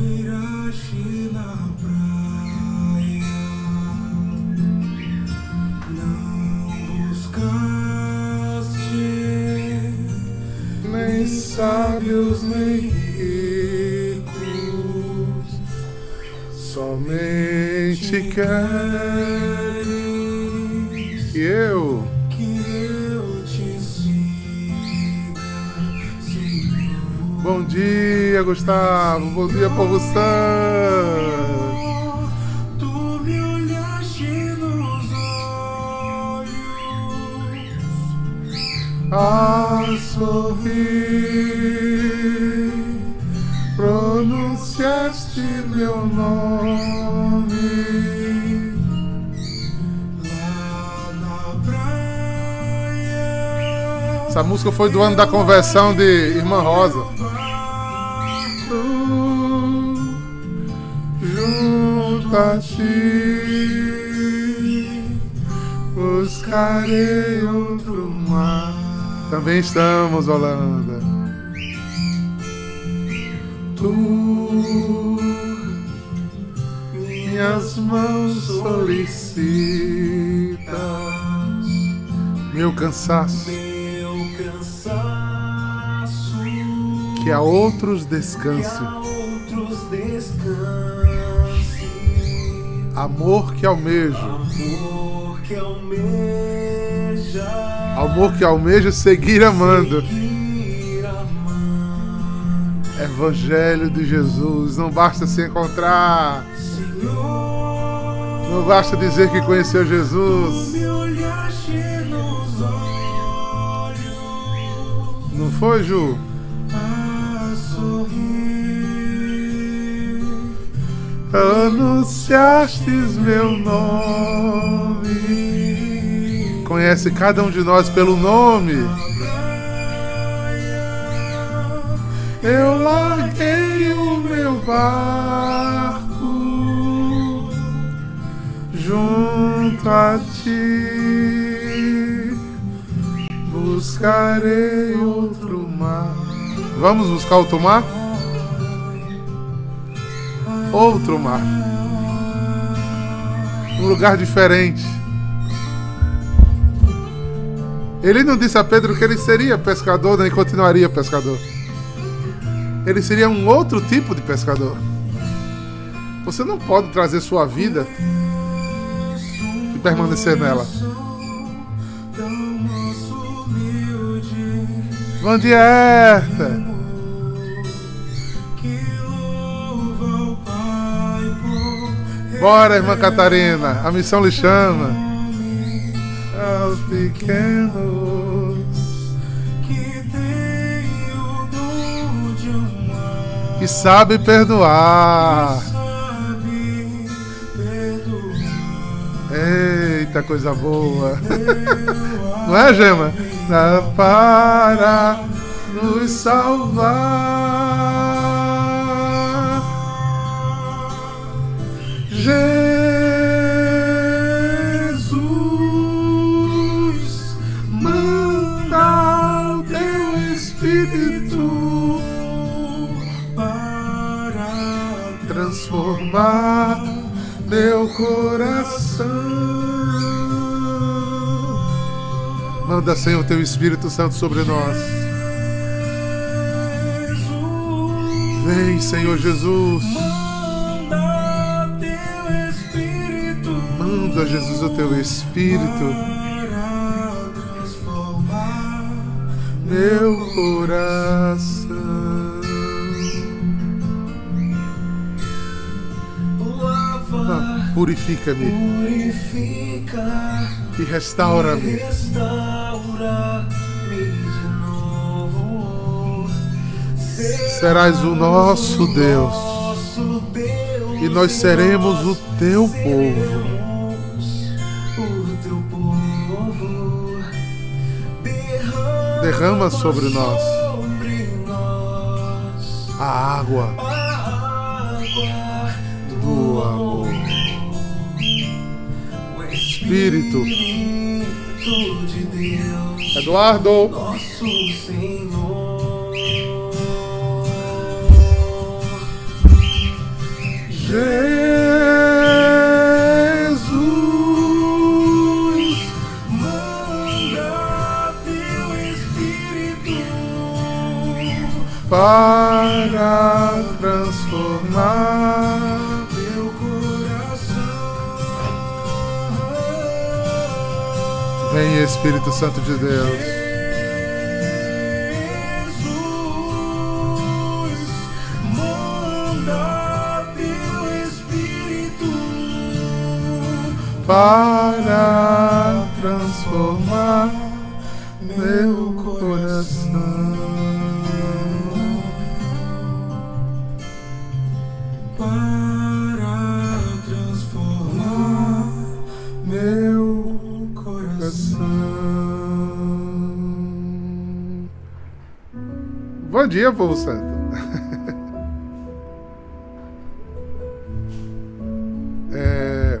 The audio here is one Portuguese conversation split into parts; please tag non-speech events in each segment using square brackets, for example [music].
olhaste na praia, não buscaste Nem sábios, nem ricos, somente queres Gustavo. Bom dia, povo santo. Tu me olhaste nos olhos. A sorrir, pronunciaste meu nome. Essa música foi do ano da conversão de Irmã Rosa. Ti, buscarei outro mar. Também estamos, Holanda. Tu, minhas mãos solicitas, meu cansaço. Meu cansaço. que a outros descanse, amor que almejo, Amor que almeja. amor que almeja seguir amando, Ir amando. Evangelho de Jesus, não basta se encontrar, Senhor. não basta dizer que conheceu Jesus, não foi, Ju? a sorrir. Anunciastes meu nome, conhece cada um de nós pelo nome. Eu larguei o meu barco junto a ti. Buscarei outro mar. Vamos buscar outro mar? Outro mar. Um lugar diferente. Ele não disse a Pedro que ele seria pescador nem continuaria pescador. Ele seria um outro tipo de pescador. Você não pode trazer sua vida e permanecer nela. Bom dia, Herta. Bora, irmã Catarina. A missão lhe chama. Aos pequenos. que tem o dom de amar. Que sabe perdoar. Eita, coisa boa. Não é, Gema? Para nos salvar. Jesus, manda o teu Espírito Para transformar meu coração. Manda, Senhor, teu Espírito Santo sobre nós. Vem, Senhor Jesus. Manda, Jesus, o teu Espírito. Meu coração. Ah, Purifica-me purifica, e restaura-me. restaura-me de novo. Serás o Nosso Deus e nós seremos o teu povo. Derrama sobre nós a água do amor. Espírito de Deus, Eduardo. nosso Senhor. Jesus, para transformar. meu coração. Vem Espírito Santo de Deus. Jesus, manda teu Espírito para transformar dia, povo santo. [laughs] É,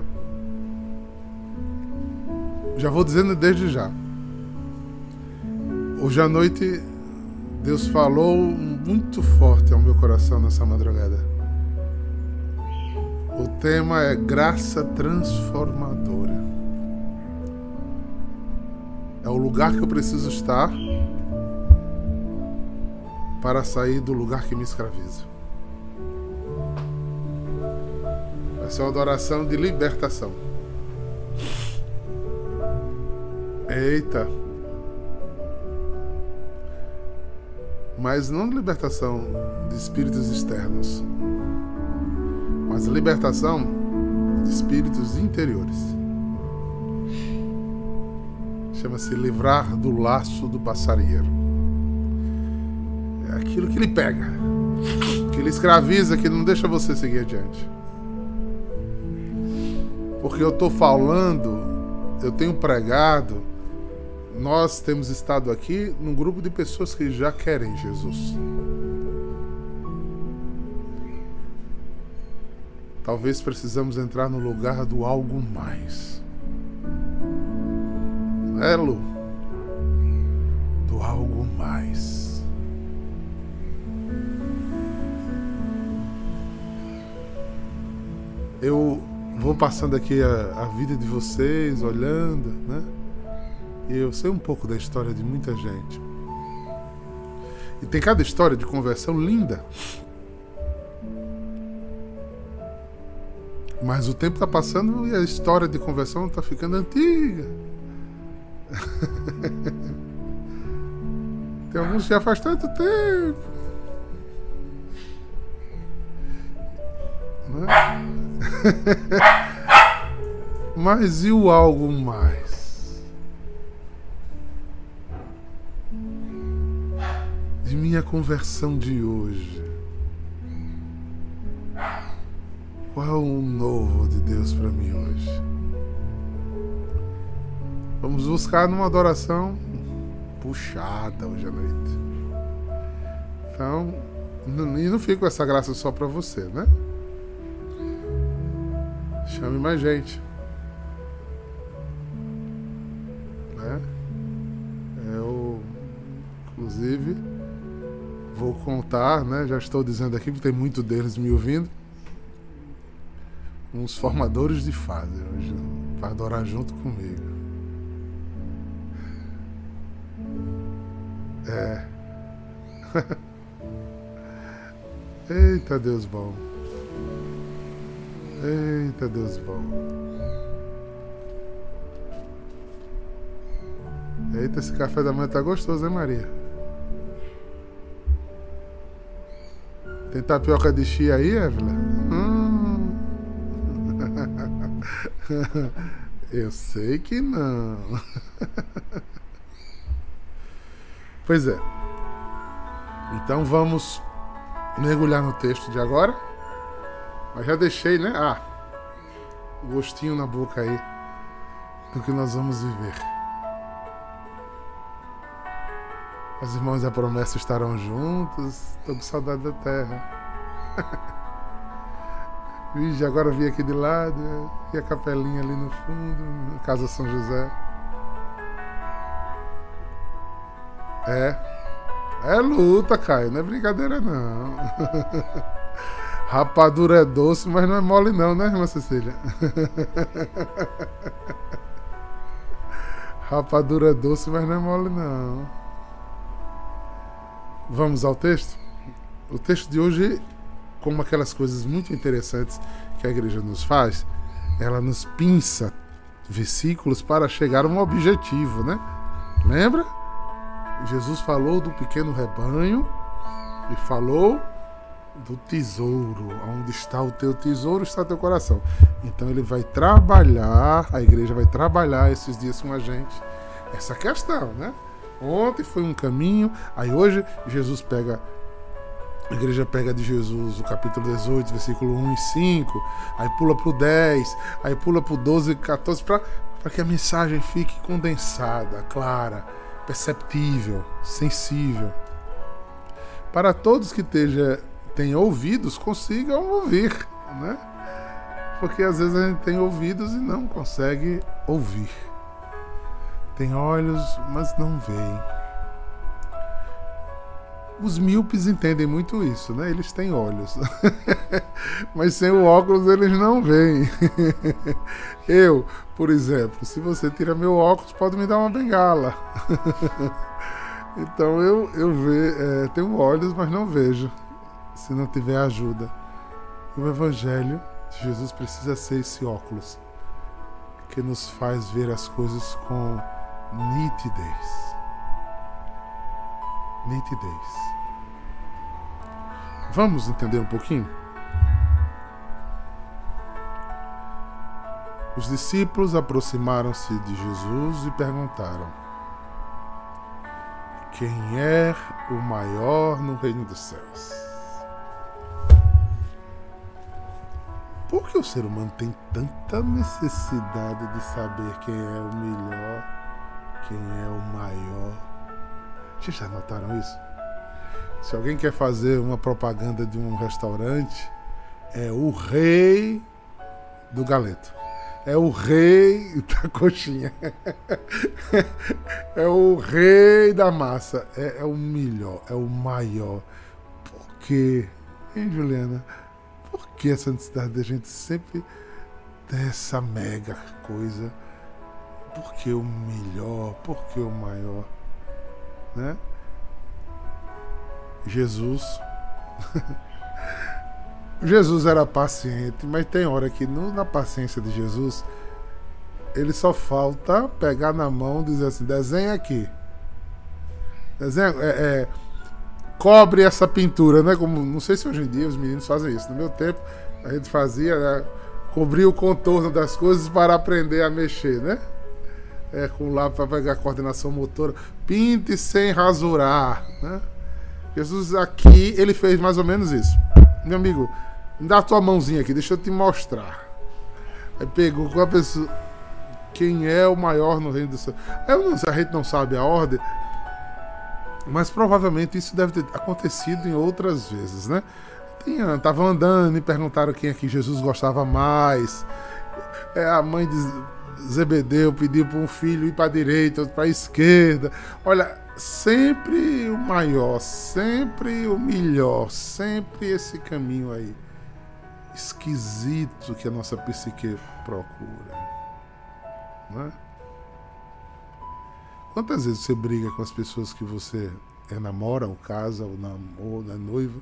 Já vou dizendo desde já. Hoje à noite, Deus falou muito forte ao meu coração nessa madrugada. O tema é graça transformadora. É o lugar que eu preciso estar para sair do lugar que me escraviza. Vai ser uma adoração de libertação. Eita. Mas não de libertação de espíritos externos, mas libertação de espíritos interiores. Chama-se livrar do laço do passarinheiro. É aquilo que lhe pega, que lhe escraviza, que não deixa você seguir adiante. Porque eu estou falando, eu tenho pregado, nós temos estado aqui num grupo de pessoas que já querem Jesus. Talvez precisamos entrar no lugar do algo mais. É, Lu? Do algo mais. Eu vou passando aqui a, a vida de vocês, olhando, né? E eu sei um pouco da história de muita gente. E tem cada história de conversão linda. Mas o tempo está passando e a história de conversão está ficando antiga. [laughs] Tem alguns que já faz tanto tempo. Né? [laughs] Mas e o algo mais? De minha conversão de hoje. Qual o novo de Deus para mim hoje? Vamos buscar numa adoração puxada hoje à noite. Então, e não fica com essa graça só para você, né? Chame mais gente. Né? Eu, inclusive, vou contar, né? Já estou dizendo aqui, porque tem muito deles me ouvindo. Uns formadores de fase hoje, para adorar junto comigo. É. [laughs] Eita Deus bom. Eita Deus bom. Eita, esse café da manhã tá gostoso, hein, Maria? Tem tapioca de chia aí, Evelyn? Hum. [laughs] Eu sei que não. Pois é. Então vamos mergulhar no texto de agora. Mas já deixei, né? Ah, o gostinho na boca aí do que nós vamos viver. Os irmãos da promessa estarão juntos. Tô com saudade da terra. [laughs] Vixe, agora vi aqui de lado e a capelinha ali no fundo, Casa São José. É. É luta, Caio, não é brincadeira não. [laughs] Rapadura é doce, mas não é mole não, né, irmã Cecília? [laughs] Rapadura é doce, mas não é mole não. Vamos ao texto? O texto de hoje, como aquelas coisas muito interessantes que a igreja nos faz, ela nos pinça versículos para chegar a um objetivo, né? Lembra? Jesus falou do pequeno rebanho e falou do tesouro. Onde está o teu tesouro, está teu coração. Então ele vai trabalhar, a igreja vai trabalhar esses dias com a gente essa questão, né? Ontem foi um caminho, aí hoje Jesus pega a igreja pega de Jesus o capítulo 18, versículo 1 e 5, aí pula para o 10, aí pula para o 12 e 14, para que a mensagem fique condensada, clara, perceptível, sensível. Para todos que esteja, tenham ouvidos, consigam ouvir, né? Porque às vezes a gente tem ouvidos e não consegue ouvir. Tem olhos, mas não veem. Os míopes entendem muito isso, né? Eles têm olhos, [laughs] mas sem o óculos eles não veem. [laughs] Eu, por exemplo, se você tira meu óculos, pode me dar uma bengala. [laughs] Então eu, eu ve, é, tenho olhos, mas não vejo, se não tiver ajuda. O Evangelho de Jesus precisa ser esse óculos que nos faz ver as coisas com nitidez. Nitidez. Vamos entender um pouquinho? Os discípulos aproximaram-se de Jesus e perguntaram: Quem é o maior no reino dos céus? Por que o ser humano tem tanta necessidade de saber quem é o melhor, quem é o maior? Vocês já notaram isso? Se alguém quer fazer uma propaganda de um restaurante, é o rei do galeto. É o rei [laughs] da coxinha. é o rei da massa. É, é, o melhor, é o maior. Por quê? Hein, Juliana? Por que essa necessidade da gente sempre ter essa mega coisa? Por que o melhor? Por que o maior? Né? Jesus. [laughs] Jesus era paciente, mas tem hora que no, na paciência de Jesus ele só falta pegar na mão e dizer assim: desenha aqui. Desenha, é, é, cobre essa pintura, né? Como não sei se hoje em dia os meninos fazem isso. No meu tempo a gente fazia, né? cobrir o contorno das coisas para aprender a mexer, né? É, com lá para pegar a coordenação motora. Pinte sem rasurar, né? Jesus aqui, ele fez mais ou menos isso. Meu amigo, me dá a tua mãozinha aqui, deixa eu te mostrar. Aí pegou com a pessoa. Quem é o maior no reino do céu? Eu não, a gente não sabe a ordem, mas provavelmente isso deve ter acontecido em outras vezes, né? Estavam andando e perguntaram quem é que Jesus gostava mais. É, a mãe de Zebedeu pediu para um filho ir para a direita, outro para a esquerda. Olha, sempre o maior, sempre o melhor, sempre esse caminho aí esquisito que a nossa psique procura. Não é? Quantas vezes você briga com as pessoas que você é, namora, ou casa, ou, nam ou é noiva?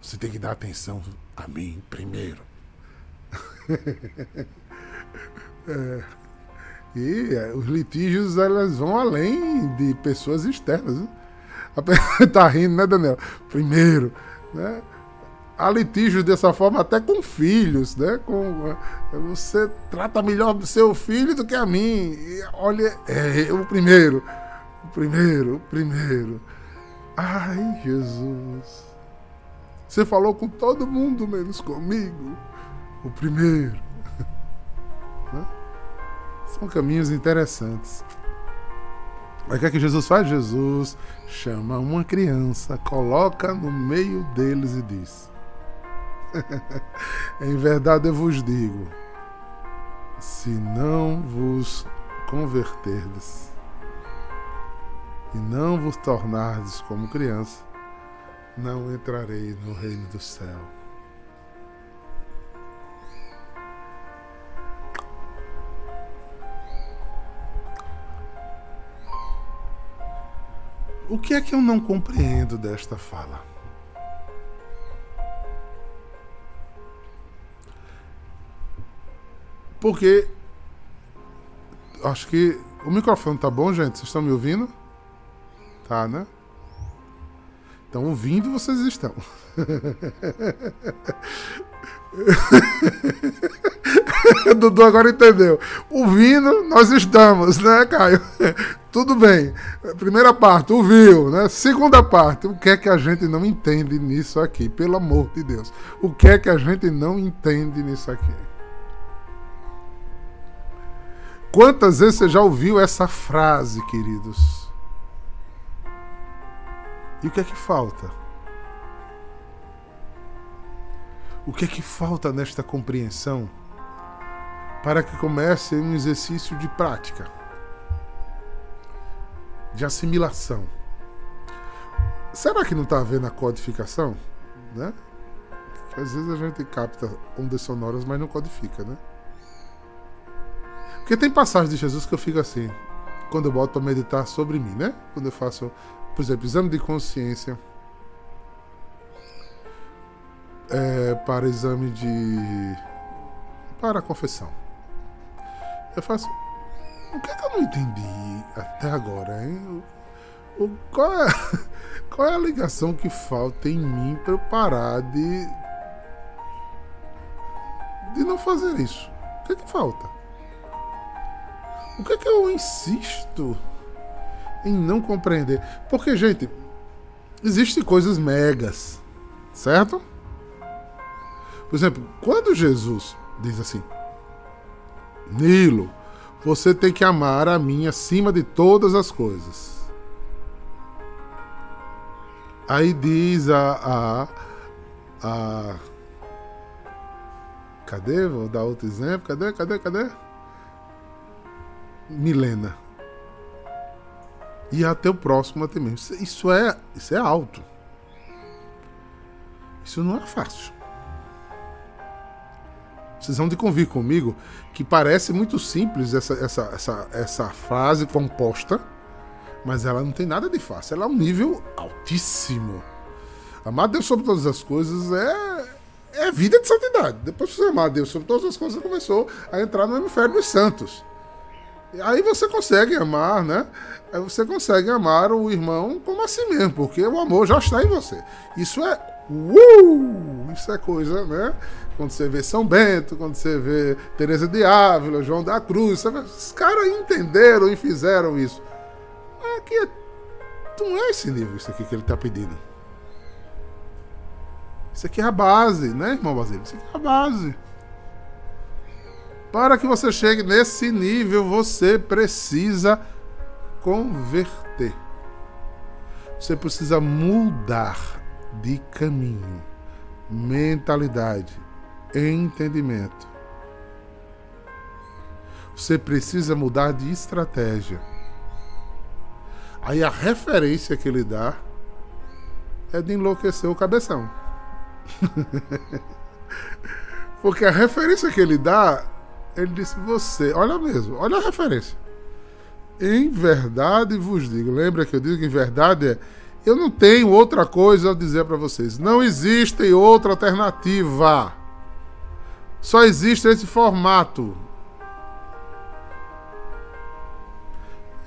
Você tem que dar atenção a mim primeiro. [laughs] é. E é, os litígios elas vão além de pessoas externas. Né? A [laughs] pessoa tá rindo, né, Daniel? Primeiro, né? Há litígios dessa forma até com filhos, né? Com, você trata melhor do seu filho do que a mim. E, olha, é o primeiro, o primeiro, o primeiro. Ai, Jesus. Você falou com todo mundo, menos comigo. O primeiro. [laughs] São caminhos interessantes. Mas o que é que Jesus faz? Jesus chama uma criança, coloca no meio deles e diz: [laughs] Em verdade eu vos digo, se não vos converterdes e não vos tornardes como criança, não entrarei no reino do céu. O que é que eu não compreendo desta fala? Porque acho que o microfone tá bom, gente? Vocês estão me ouvindo? Tá, né? Então, ouvindo vocês estão. [laughs] Dudu agora entendeu. Ouvindo, nós estamos, né, Caio? Tudo bem. Primeira parte, ouviu, né? Segunda parte, o que é que a gente não entende nisso aqui? Pelo amor de Deus. O que é que a gente não entende nisso aqui? Quantas vezes você já ouviu essa frase, queridos? E o que é que falta? O que é que falta nesta compreensão para que comece um exercício de prática, de assimilação? Será que não está havendo a codificação? Né? Que às vezes a gente capta ondas sonoras, mas não codifica, né? Porque tem passagens de Jesus que eu fico assim, quando eu boto para meditar sobre mim, né? Quando eu faço, por exemplo, exame de consciência é, para exame de. para a confissão. Eu faço. O que, é que eu não entendi até agora, hein? O, qual, é, [laughs] qual é a ligação que falta em mim para eu parar de. de não fazer isso? O que, é que falta? O que é que eu insisto em não compreender? Porque, gente, existem coisas megas, certo? Por exemplo, quando Jesus diz assim: Nilo, você tem que amar a mim acima de todas as coisas. Aí diz a. a, a cadê? Vou dar outro exemplo. Cadê? Cadê? Cadê? Milena. E até o próximo até mesmo. Isso é, isso é alto. Isso não é fácil. Vocês vão de convir comigo que parece muito simples essa, essa, essa, essa frase composta, mas ela não tem nada de fácil. Ela é um nível altíssimo. Amar Deus sobre todas as coisas é, é vida de santidade. Depois que você amar Deus sobre todas as coisas, você começou a entrar no hemisfério dos santos. Aí você consegue amar, né? Aí você consegue amar o irmão como assim mesmo, porque o amor já está em você. Isso é Uh! Isso é coisa, né? Quando você vê São Bento, quando você vê Teresa de Ávila, João da Cruz, vê, os caras entenderam e fizeram isso. Aqui é, não é esse nível isso aqui que ele está pedindo. Isso aqui é a base, né, irmão Basílio? Isso aqui é a base. Para que você chegue nesse nível, você precisa converter. Você precisa mudar de caminho, mentalidade, entendimento. Você precisa mudar de estratégia. Aí a referência que ele dá é de enlouquecer o cabeção. [laughs] Porque a referência que ele dá, ele disse: Você, olha mesmo, olha a referência. Em verdade vos digo. Lembra que eu digo que em verdade é eu não tenho outra coisa a dizer para vocês. Não existe outra alternativa. Só existe esse formato.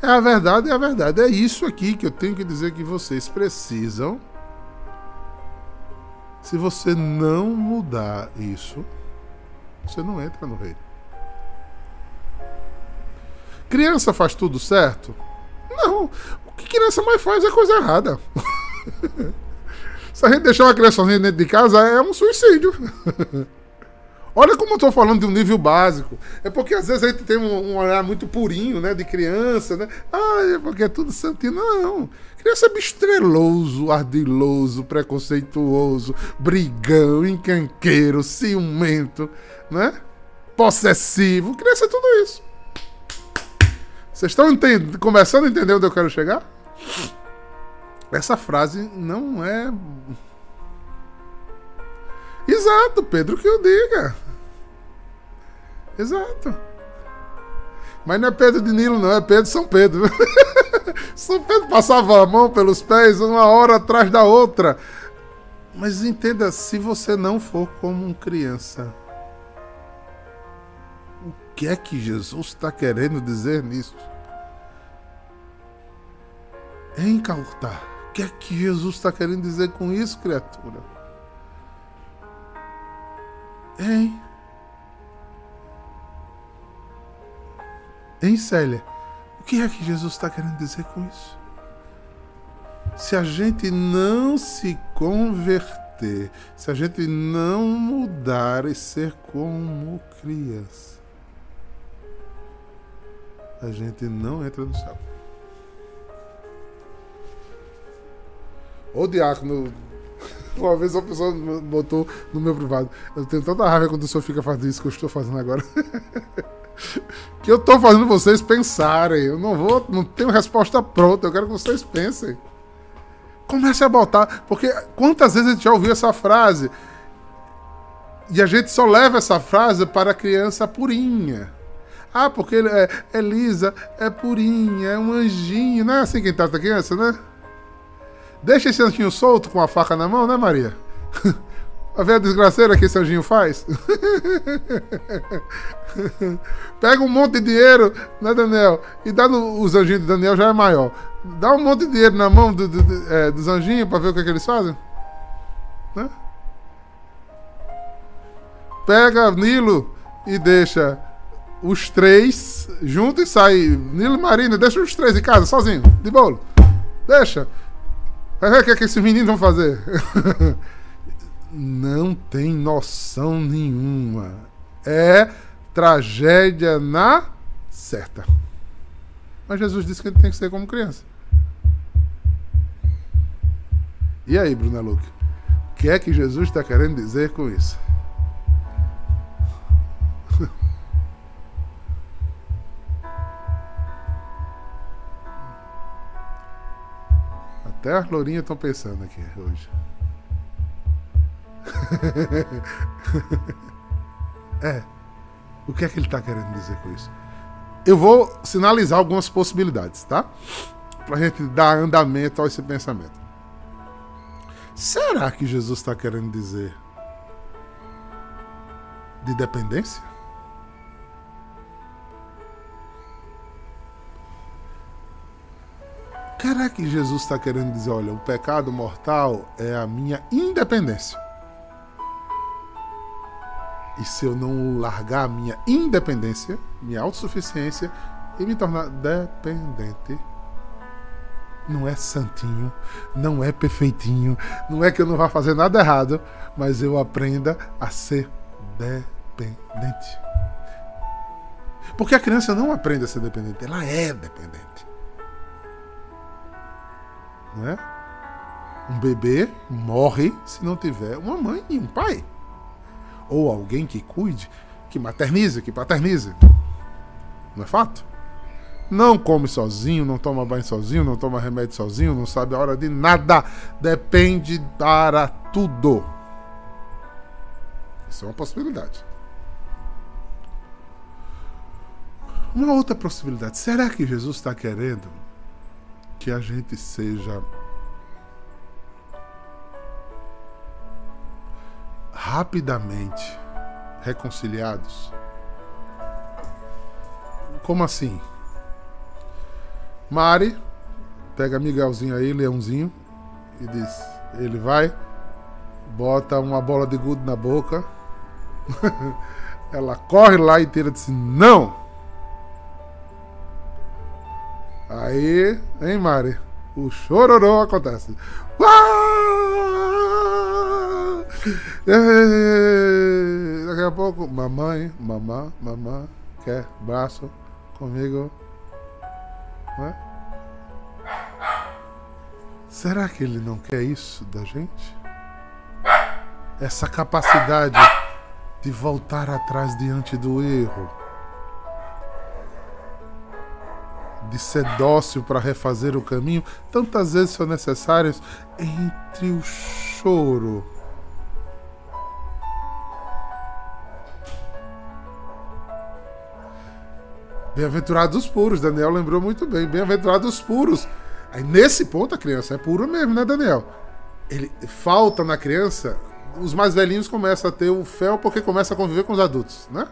É a verdade, é a verdade. É isso aqui que eu tenho que dizer que vocês precisam. Se você não mudar isso, você não entra no reino. Criança faz tudo certo? Não que criança mais faz é coisa errada. [laughs] Se a gente deixar uma criança dentro de casa, é um suicídio. [laughs] Olha como eu estou falando de um nível básico. É porque às vezes a gente tem um, um, olhar muito purinho, né? De criança, né? Ah, é porque é tudo santinho. Não. Criança é bestreloso, ardiloso, preconceituoso, brigão, encanqueiro, ciumento, né? Possessivo. Criança é tudo isso. Vocês estão começando a entender onde eu quero chegar? Essa frase não é. Exato, Pedro que eu diga. Exato. Mas não é Pedro de Nilo, não, é Pedro de São Pedro. [laughs] São Pedro passava a mão pelos pés uma hora atrás da outra. Mas entenda, se você não for como um criança, o que é que Jesus está querendo dizer nisso? Hein, Caltar? O que é que Jesus está querendo dizer com isso, criatura? Hein? Hein, Célia? O que é que Jesus está querendo dizer com isso? Se a gente não se converter, se a gente não mudar e ser como criança, a gente não entra no céu. Ô diácono, [laughs] uma vez uma pessoa botou no meu privado. Eu tenho tanta raiva quando o senhor fica fazendo isso que eu estou fazendo agora. [laughs] que eu estou fazendo vocês pensarem. Eu não vou, não tenho resposta pronta. Eu quero que vocês pensem. Comece a botar, porque quantas vezes a gente já ouviu essa frase e a gente só leva essa frase para a criança purinha. Ah, porque é, Elisa é purinha, é um anjinho. Não é assim quem trata a criança, né? Deixa esse anjinho solto com a faca na mão, né, Maria? [laughs] Pra ver a desgraceira que esse anjinho faz? [laughs] Pega um monte de dinheiro, né, Daniel? E dá no, os anjinhos de Daniel já é maior. Dá um monte de dinheiro na mão do, do, do, é, dos anjinhos pra ver o que, é que eles fazem. Né? Pega Nilo e deixa os três juntos e sai. Nilo e Marina, deixa os três em casa, sozinho, de bolo. Deixa. [laughs] O que, é que esses meninos vão fazer. [laughs] Não tem noção nenhuma. É tragédia na certa. Mas Jesus disse que ele tem que ser como criança. E aí, Bruna Luque? O que é que Jesus está querendo dizer com isso? Até as lourinhas estão pensando aqui hoje. [laughs] é. O que é que ele está querendo dizer com isso? Eu vou sinalizar algumas possibilidades, tá? Para a gente dar andamento a esse pensamento. Será que Jesus está querendo dizer de dependência? Será que Jesus está querendo dizer, olha, o pecado mortal é a minha independência? E se eu não largar a minha independência, minha autossuficiência e me tornar dependente, não é santinho, não é perfeitinho, não é que eu não vá fazer nada errado, mas eu aprenda a ser dependente. Porque a criança não aprende a ser dependente, ela é dependente. Né? Um bebê morre se não tiver uma mãe e um pai. Ou alguém que cuide, que maternize, que paternize. Não é fato? Não come sozinho, não toma banho sozinho, não toma remédio sozinho, não sabe a hora de nada. Depende para tudo. Isso é uma possibilidade. Uma outra possibilidade. Será que Jesus está querendo que a gente seja rapidamente reconciliados. Como assim? Mari pega Miguelzinho aí, Leãozinho, e diz: ele vai, bota uma bola de gude na boca. [laughs] Ela corre lá e tira e diz: Não! Aí, hein, Mari? O chororô acontece. Daqui a pouco, mamãe, mamã, mamã, quer braço comigo? Né? Será que ele não quer isso da gente? Essa capacidade de voltar atrás diante do erro de ser dócil para refazer o caminho, tantas vezes são necessários entre o choro. Bem-aventurados os puros, Daniel lembrou muito bem. Bem-aventurados os puros. Aí nesse ponto a criança é pura mesmo, né, Daniel? Ele falta na criança, os mais velhinhos começam a ter o fel porque começa a conviver com os adultos, né?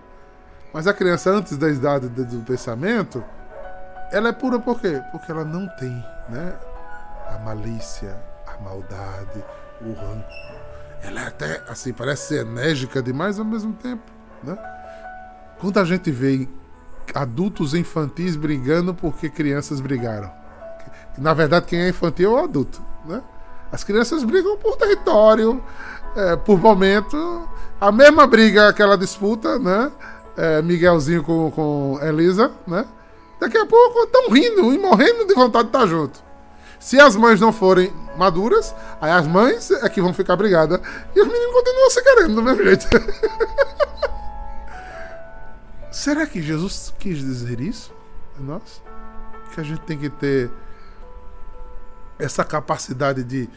Mas a criança antes da idade do pensamento, ela é pura por quê? Porque ela não tem, né? A malícia, a maldade, o rancor. Ela é até, assim, parece ser enérgica demais ao mesmo tempo, né? Quando a gente vê adultos infantis brigando porque crianças brigaram. Na verdade, quem é infantil é o adulto, né? As crianças brigam por território, é, por momento. A mesma briga, aquela disputa, né? É, Miguelzinho com, com Elisa, né? Daqui a pouco estão rindo e morrendo de vontade de estar junto. Se as mães não forem maduras, aí as mães é que vão ficar brigadas. E os meninos continuam se querendo do mesmo jeito. [laughs] Será que Jesus quis dizer isso a nós? Que a gente tem que ter essa capacidade de,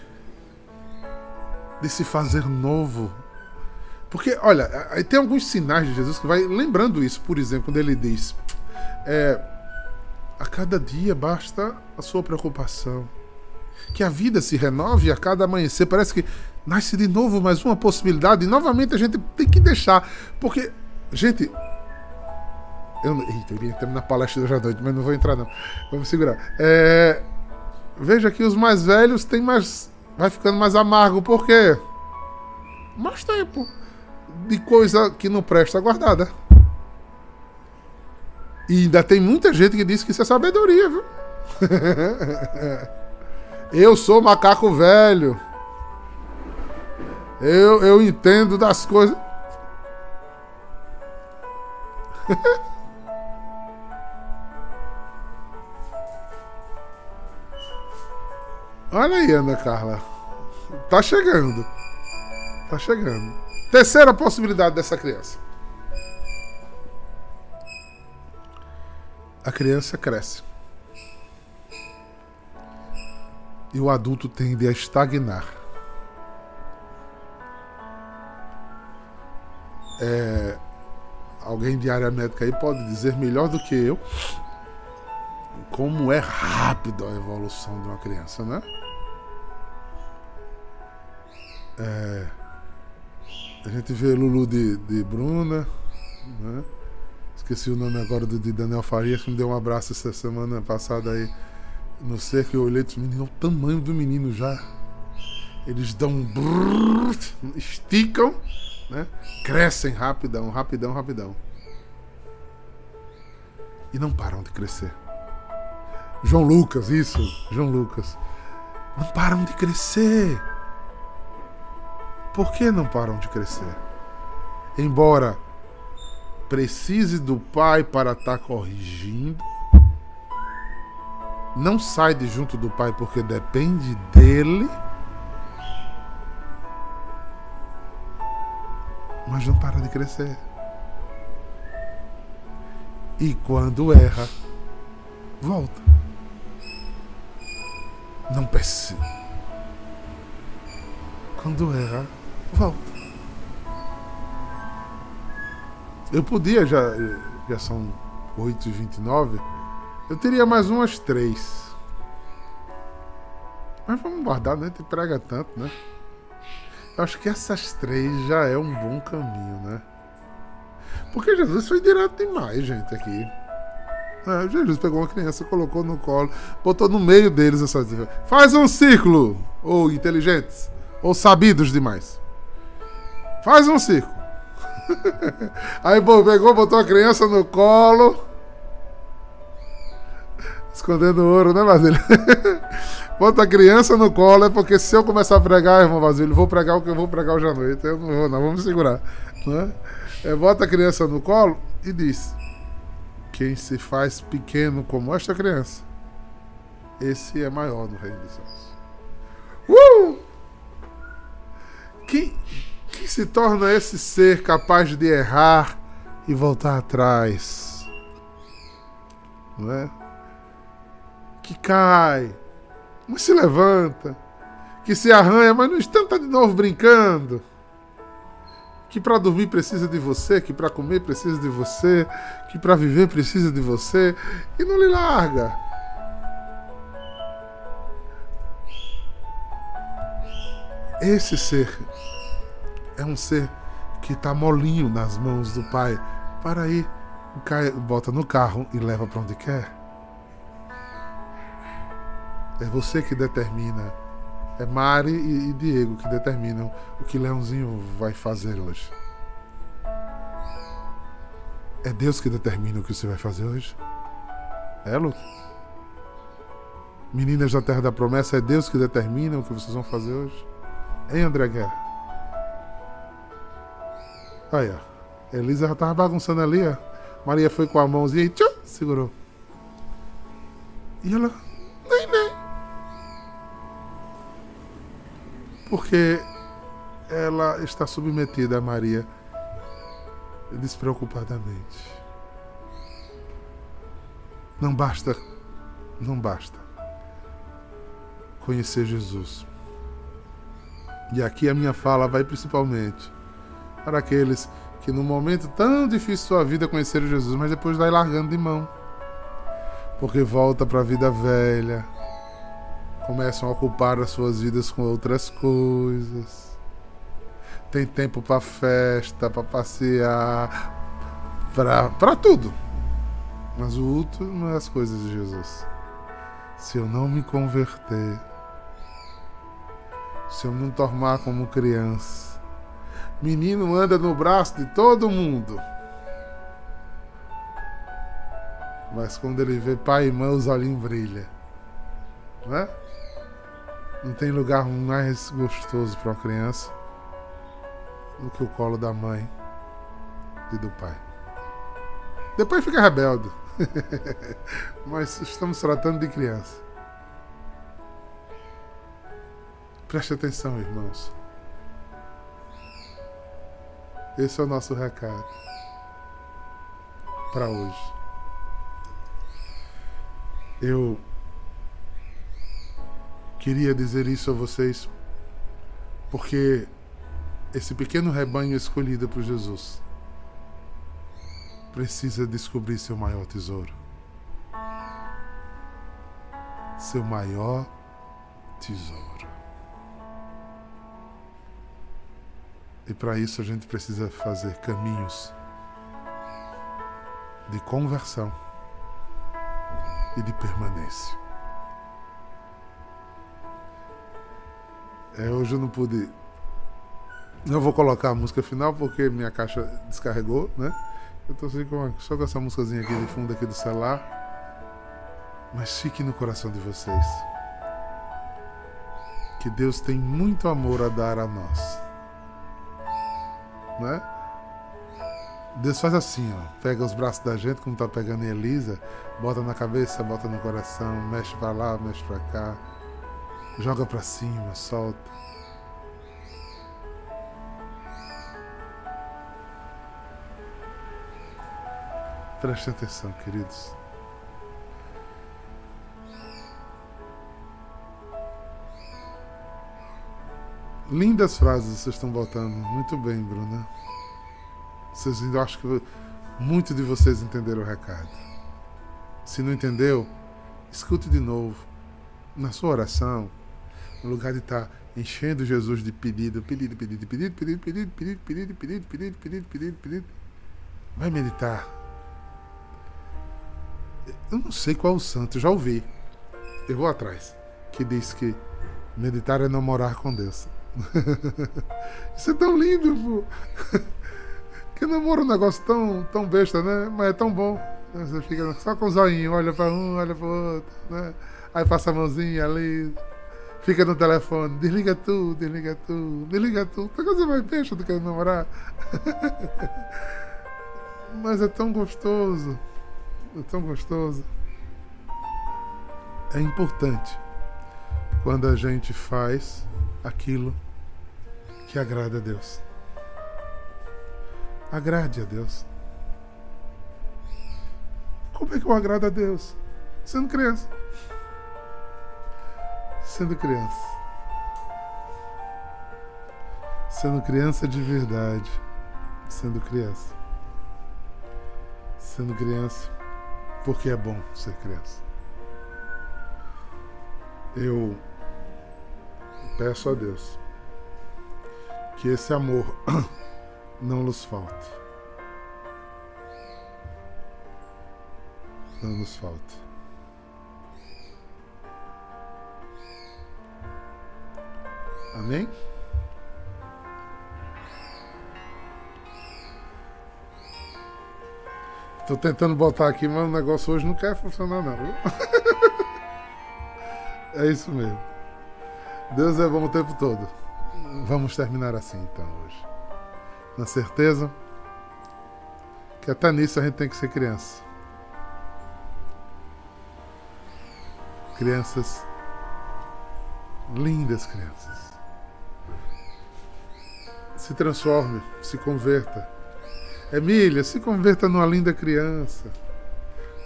de se fazer novo. Porque, olha, aí tem alguns sinais de Jesus que vai lembrando isso. Por exemplo, quando ele diz: é, A cada dia basta a sua preocupação. Que a vida se renove a cada amanhecer. Parece que nasce de novo mais uma possibilidade. E novamente a gente tem que deixar. Porque, gente, eu, eita, eu ia entrar na palestra hoje à noite, mas não vou entrar não. Vamos segurar. É, veja que os mais velhos têm mais. Vai ficando mais amargo, por quê? Mais tempo de coisa que não presta guardada. E ainda tem muita gente que diz que isso é sabedoria, viu? [laughs] eu sou macaco velho. Eu, eu entendo das coisas. [laughs] Olha aí, Ana Carla. Tá chegando. Tá chegando. Terceira possibilidade dessa criança. A criança cresce. E o adulto tende a estagnar. É, alguém de área médica aí pode dizer melhor do que eu como é rápido a evolução de uma criança, né? É, a gente vê Lulu de, de Bruna, né? Esqueci o nome agora do, de Daniel Farias, que me deu um abraço essa semana passada aí no cerco. Eu olhei disse: Menino, o tamanho do menino já. Eles dão um brrr, esticam, né? Crescem rapidão, rapidão, rapidão. E não param de crescer. João Lucas, isso, João Lucas. Não param de crescer. Por que não param de crescer? Embora precise do pai para estar tá corrigindo, não sai de junto do pai porque depende dele, mas não para de crescer. E quando erra, volta não percebe. Quando erra, volta. Eu podia, já, já são 8h29, eu teria mais umas três. Mas vamos guardar, né? Te prega tanto, né? Eu acho que essas três já é um bom caminho, né? Porque Jesus foi direto demais, gente, aqui. É, Jesus pegou uma criança, colocou no colo, botou no meio deles essa. Faz um círculo! Ou inteligentes, ou sabidos demais. Faz um círculo. Aí pegou, botou a criança no colo. Escondendo ouro, né, Basílio? [laughs] Bota a criança no colo, é porque se eu começar a pregar, irmão Basílio, vou pregar o que eu vou pregar hoje à noite. Eu não vou, não, vamos segurar. Né? É, bota a criança no colo e diz: quem se faz pequeno como esta criança, esse é maior no reino dos céus. Uh! Quem, quem se torna esse ser capaz de errar e voltar atrás? Não é? que cai, mas se levanta, que se arranha, mas no instante está de novo brincando. Que para dormir precisa de você, que para comer precisa de você, que para viver precisa de você e não lhe larga. Esse ser é um ser que está molinho nas mãos do Pai para ir, bota no carro e leva para onde quer. É você que determina. É Mari e Diego que determinam o que Leãozinho vai fazer hoje. É Deus que determina o que você vai fazer hoje? É, Luke? Meninas da Terra da Promessa, é Deus que determina o que vocês vão fazer hoje? Hein, André Guerra? Aí, ó. Elisa já tava bagunçando ali, ó. Maria foi com a mãozinha e tchau, segurou. E ela, nem, nem. Porque ela está submetida a Maria despreocupadamente. Não basta, não basta conhecer Jesus. E aqui a minha fala vai principalmente para aqueles que no momento tão difícil da sua vida conheceram Jesus, mas depois vai largando de mão. Porque volta para a vida velha, começam a ocupar as suas vidas com outras coisas. Tem tempo para festa, para passear, para tudo. Mas o último é as coisas de Jesus. Se eu não me converter, se eu não tornar como criança. Menino anda no braço de todo mundo. Mas quando ele vê pai e mãe, os olhinhos brilham. Né? Não tem lugar mais gostoso para uma criança do que o colo da mãe e do pai. Depois fica rebelde. [laughs] Mas estamos tratando de criança. Preste atenção, irmãos. Esse é o nosso recado para hoje. Eu queria dizer isso a vocês porque esse pequeno rebanho escolhido por Jesus precisa descobrir seu maior tesouro. Seu maior tesouro. E para isso a gente precisa fazer caminhos de conversão e de permanência. É, hoje eu não pude. Não vou colocar a música final porque minha caixa descarregou, né? Eu tô assim com, só com essa músicazinha aqui de fundo aqui do celular. Mas fique no coração de vocês. Que Deus tem muito amor a dar a nós né? Deus faz assim, ó. Pega os braços da gente, como tá pegando Elisa, bota na cabeça, bota no coração, mexe para lá, mexe para cá, joga para cima, solta. Preste atenção, queridos. Lindas frases vocês estão botando. Muito bem, Bruna. Vocês, eu acho que muito de vocês entenderam o recado. Se não entendeu, escute de novo. Na sua oração, no lugar de estar enchendo Jesus de pedido, pedido, pedido, pedido, pedido, pedido, pedido, pedido, pedido, pedido, pedido, pedido, pedido. Vai meditar. Eu não sei qual o santo, já ouvi. Eu vou atrás. Que diz que meditar é namorar com Deus. [laughs] Isso é tão lindo, pô. [laughs] Que namoro um negócio tão, tão besta, né? Mas é tão bom. Você fica só com o zoinho, olha pra um, olha pro outro, né? Aí passa a mãozinha ali, fica no telefone, desliga tudo, desliga tudo, desliga tudo. Tem coisa mais besta do que namorar. [laughs] Mas é tão gostoso. É tão gostoso. É importante quando a gente faz aquilo que agrada a Deus. Agrade a Deus. Como é que eu agrado a Deus? Sendo criança. sendo criança. Sendo criança de verdade. Sendo criança. Sendo criança porque é bom ser criança. Eu peço a Deus que esse amor [clears throat] não nos falte. Não nos falte. Amém? Tô tentando botar aqui, mas o negócio hoje não quer funcionar não. [laughs] é isso mesmo. Deus é bom o tempo todo. Vamos terminar assim então hoje. Na certeza que até nisso a gente tem que ser criança. Crianças lindas crianças. Se transforme, se converta. Emília, se converta numa linda criança.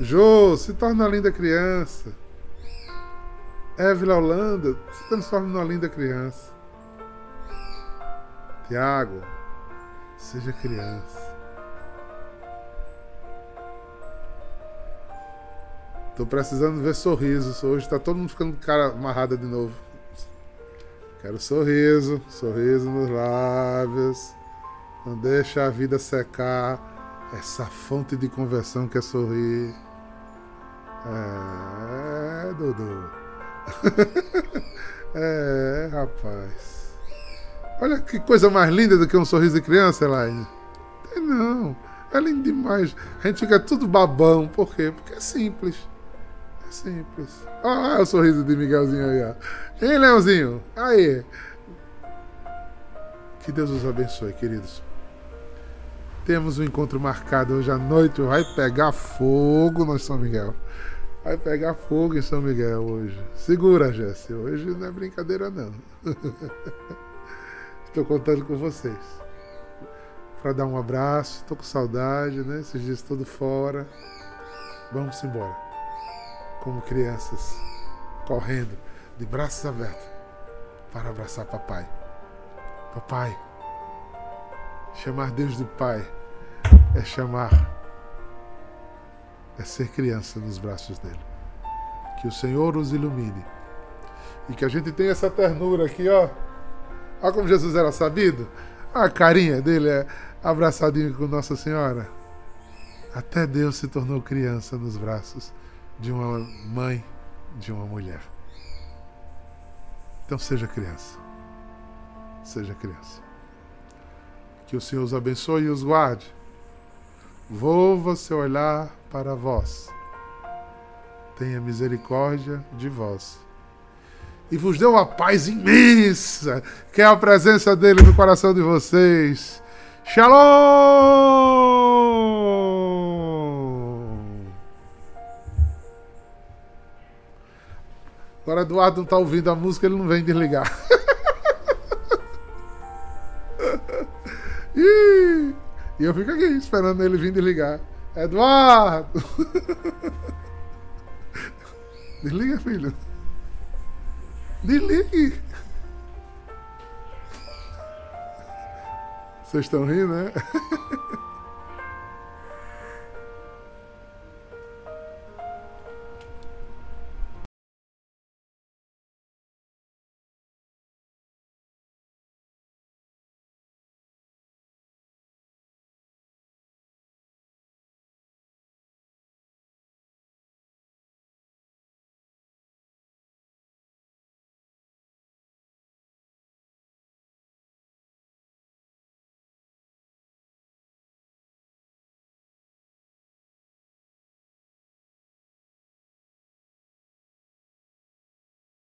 Jô, se torne uma linda criança. Évila Holanda, se transforme numa linda criança. Tiago, seja criança. Tô precisando ver sorrisos. Hoje tá todo mundo ficando cara amarrada de novo. Quero sorriso, sorriso nos lábios. Não deixa a vida secar essa fonte de conversão que é sorrir. É, Dudu. [laughs] é, rapaz. Olha que coisa mais linda do que um sorriso de criança, Elaine. Não. É lindo demais. A gente fica tudo babão. Por quê? Porque é simples. É simples. Olha o sorriso de Miguelzinho aí, ó. Hein, Leãozinho? Aí. Que Deus os abençoe, queridos. Temos um encontro marcado hoje à noite. Vai pegar fogo no São Miguel. Vai pegar fogo em São Miguel hoje. Segura, Jesse. Hoje não é brincadeira, não. [laughs] Estou contando com vocês. Para dar um abraço. Estou com saudade, né? Esses dias todo fora. Vamos embora. Como crianças, correndo, de braços abertos, para abraçar papai. Papai. Chamar Deus de Pai é chamar, é ser criança nos braços dele. Que o Senhor os ilumine. E que a gente tenha essa ternura aqui, ó. Olha como Jesus era sabido. A carinha dele é abraçadinho com Nossa Senhora. Até Deus se tornou criança nos braços de uma mãe, de uma mulher. Então seja criança. Seja criança. Que o Senhor os abençoe e os guarde. Volva seu olhar para vós. Tenha misericórdia de vós. E vos dê uma paz imensa, que é a presença dele no coração de vocês. Shalom! Agora Eduardo não está ouvindo a música, ele não vem desligar. [laughs] E eu fico aqui esperando ele vir desligar. Eduardo! Desliga, filho. Desligue! Vocês estão rindo, né? [laughs]